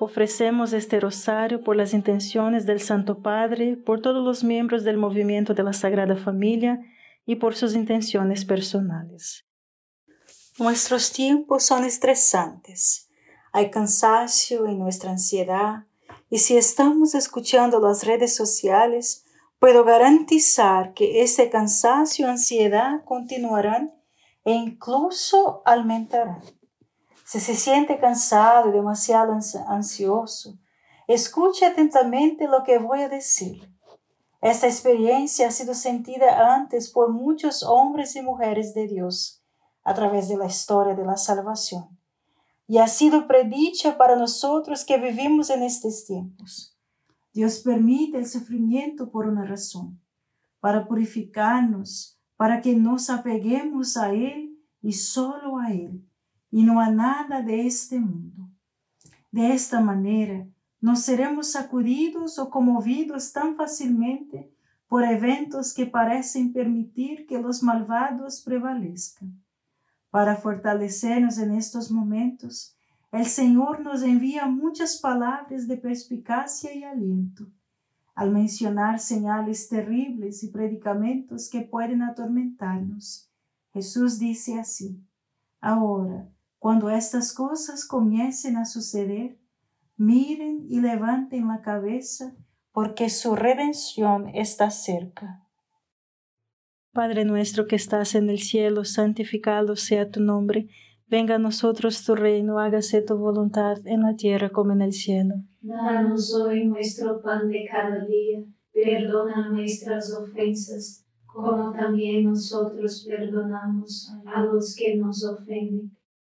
Ofrecemos este rosario por las intenciones del Santo Padre, por todos los miembros del movimiento de la Sagrada Familia y por sus intenciones personales. Nuestros tiempos son estresantes. Hay cansancio en nuestra ansiedad y si estamos escuchando las redes sociales, puedo garantizar que ese cansancio y ansiedad continuarán e incluso aumentarán. Si se siente cansado y demasiado ansioso, escuche atentamente lo que voy a decir. Esta experiencia ha sido sentida antes por muchos hombres y mujeres de Dios a través de la historia de la salvación y ha sido predicha para nosotros que vivimos en estos tiempos. Dios permite el sufrimiento por una razón, para purificarnos, para que nos apeguemos a Él y solo a Él y no a nada de este mundo. De esta manera, no seremos sacudidos o conmovidos tan fácilmente por eventos que parecen permitir que los malvados prevalezcan. Para fortalecernos en estos momentos, el Señor nos envía muchas palabras de perspicacia y aliento, al mencionar señales terribles y predicamentos que pueden atormentarnos. Jesús dice así, ahora, cuando estas cosas comiencen a suceder, miren y levanten la cabeza, porque su redención está cerca. Padre nuestro que estás en el cielo, santificado sea tu nombre. Venga a nosotros tu reino, hágase tu voluntad en la tierra como en el cielo. Danos hoy nuestro pan de cada día, perdona nuestras ofensas, como también nosotros perdonamos a los que nos ofenden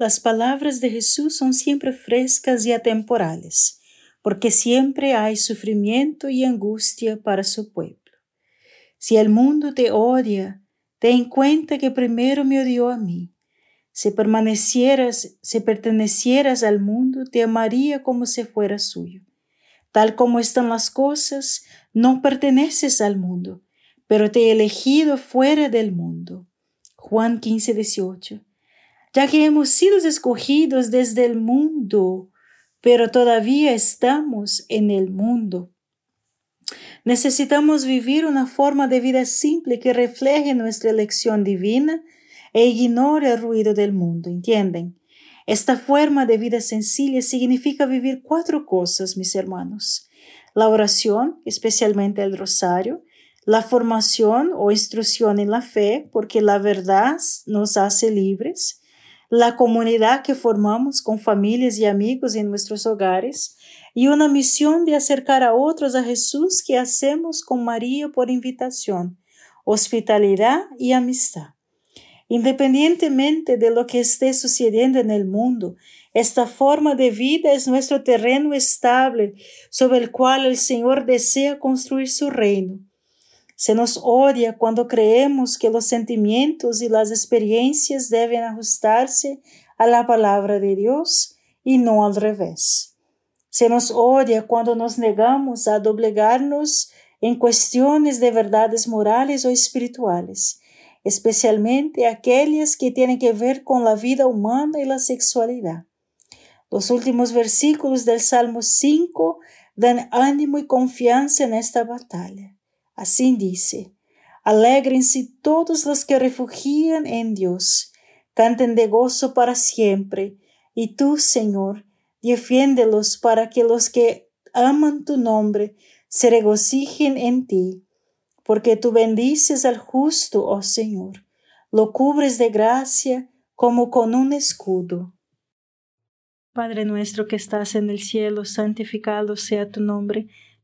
Las palabras de Jesús son siempre frescas y atemporales, porque siempre hay sufrimiento y angustia para su pueblo. Si el mundo te odia, ten cuenta que primero me odió a mí. Si permanecieras, si pertenecieras al mundo, te amaría como si fuera suyo. Tal como están las cosas, no perteneces al mundo, pero te he elegido fuera del mundo. Juan 15, 18. Ya que hemos sido escogidos desde el mundo, pero todavía estamos en el mundo. Necesitamos vivir una forma de vida simple que refleje nuestra elección divina e ignore el ruido del mundo, ¿entienden? Esta forma de vida sencilla significa vivir cuatro cosas, mis hermanos. La oración, especialmente el rosario, la formación o instrucción en la fe, porque la verdad nos hace libres, la comunidad que formamos con familias y amigos en nuestros hogares, y una misión de acercar a otros a Jesús que hacemos con María por invitación, hospitalidad y amistad. Independientemente de lo que esté sucediendo en el mundo, esta forma de vida es nuestro terreno estable sobre el cual el Señor desea construir su reino. Se nos odia cuando creemos que los sentimientos y las experiencias deben ajustarse a la palabra de Dios y no al revés. Se nos odia cuando nos negamos a doblegarnos en cuestiones de verdades morales o espirituales especialmente aquellas que tienen que ver con la vida humana y la sexualidad. Los últimos versículos del Salmo 5 dan ánimo y confianza en esta batalla. Así dice, Alégrense todos los que refugian en Dios, canten de gozo para siempre, y tú, Señor, defiéndelos para que los que aman tu nombre se regocijen en ti porque tú bendices al justo, oh Señor, lo cubres de gracia como con un escudo. Padre nuestro que estás en el cielo, santificado sea tu nombre,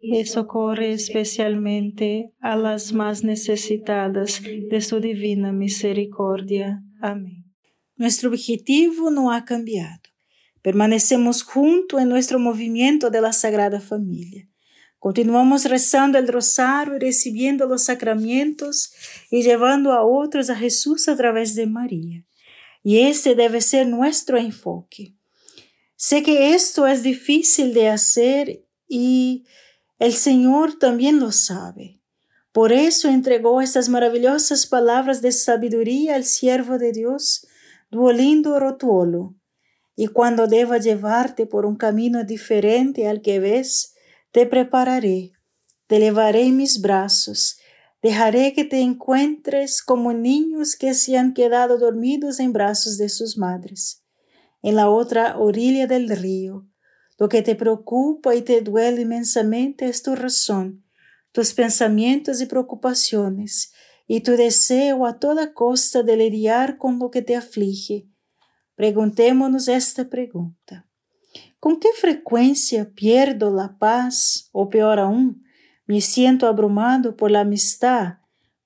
y socorre especialmente a las más necesitadas de su divina misericordia. Amén. Nuestro objetivo no ha cambiado. Permanecemos junto en nuestro movimiento de la Sagrada Familia. Continuamos rezando el rosario y recibiendo los sacramentos y llevando a otros a Jesús a través de María. Y ese debe ser nuestro enfoque. Sé que esto es difícil de hacer y el Señor también lo sabe. Por eso entregó estas maravillosas palabras de sabiduría al siervo de Dios, Duolindo Rotuolo. Y cuando deba llevarte por un camino diferente al que ves, te prepararé, te llevaré en mis brazos, dejaré que te encuentres como niños que se han quedado dormidos en brazos de sus madres, en la otra orilla del río. Lo que te preocupa y te duele inmensamente es tu razón, tus pensamientos y preocupaciones, y tu deseo a toda costa de lidiar con lo que te aflige. Preguntémonos esta pregunta. ¿Con qué frecuencia pierdo la paz o peor aún, me siento abrumado por la amistad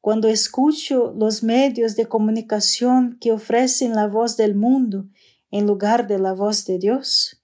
cuando escucho los medios de comunicación que ofrecen la voz del mundo en lugar de la voz de Dios?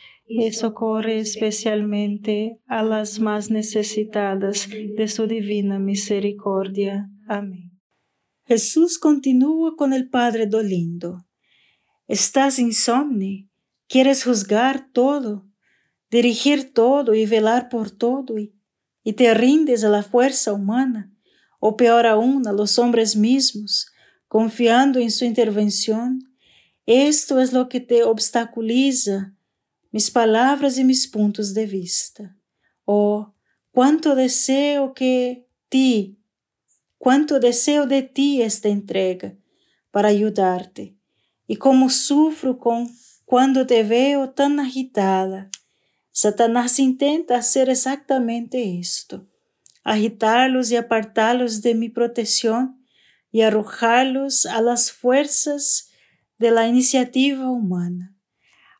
y socorre especialmente a las más necesitadas de su divina misericordia. Amén. Jesús continúa con el Padre dolindo. Estás insomne, quieres juzgar todo, dirigir todo y velar por todo, y, y te rindes a la fuerza humana, o peor aún a los hombres mismos, confiando en su intervención. Esto es lo que te obstaculiza mis palavras e mis pontos de vista. Oh, quanto deseo que ti, quanto deseo de ti esta entrega para ayudarte, e como sufro com quando te veo tão agitada. Satanás intenta hacer exactamente isto, agitar-los e apartá-los de mi proteção e arrojarlos a las fuerzas de la iniciativa humana.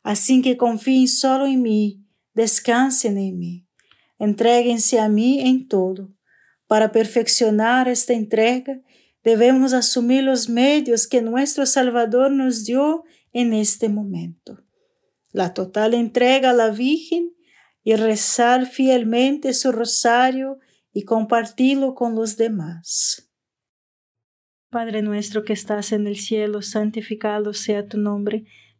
Assim que confiem solo em mim, descansem em mim, entreguem-se a mim em todo. Para perfeccionar esta entrega, devemos assumir os meios que nosso Salvador nos dio en este momento. La total entrega a la Virgen y rezar fielmente su rosario y compartirlo con los demás. Padre nuestro que estás en el cielo, santificado sea tu nombre.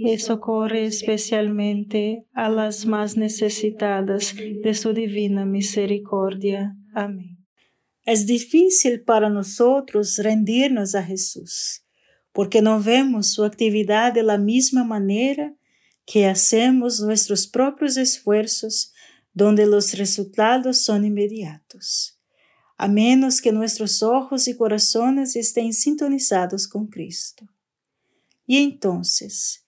y socorre especialmente a las más necesitadas de su divina misericordia. Amén. Es difícil para nosotros rendirnos a Jesús, porque no vemos su actividad de la misma que hacemos nuestros propios esfuerzos, donde los resultados son inmediatos, a menos que nuestros ojos y corazones estén sintonizados con Cristo. Y entonces,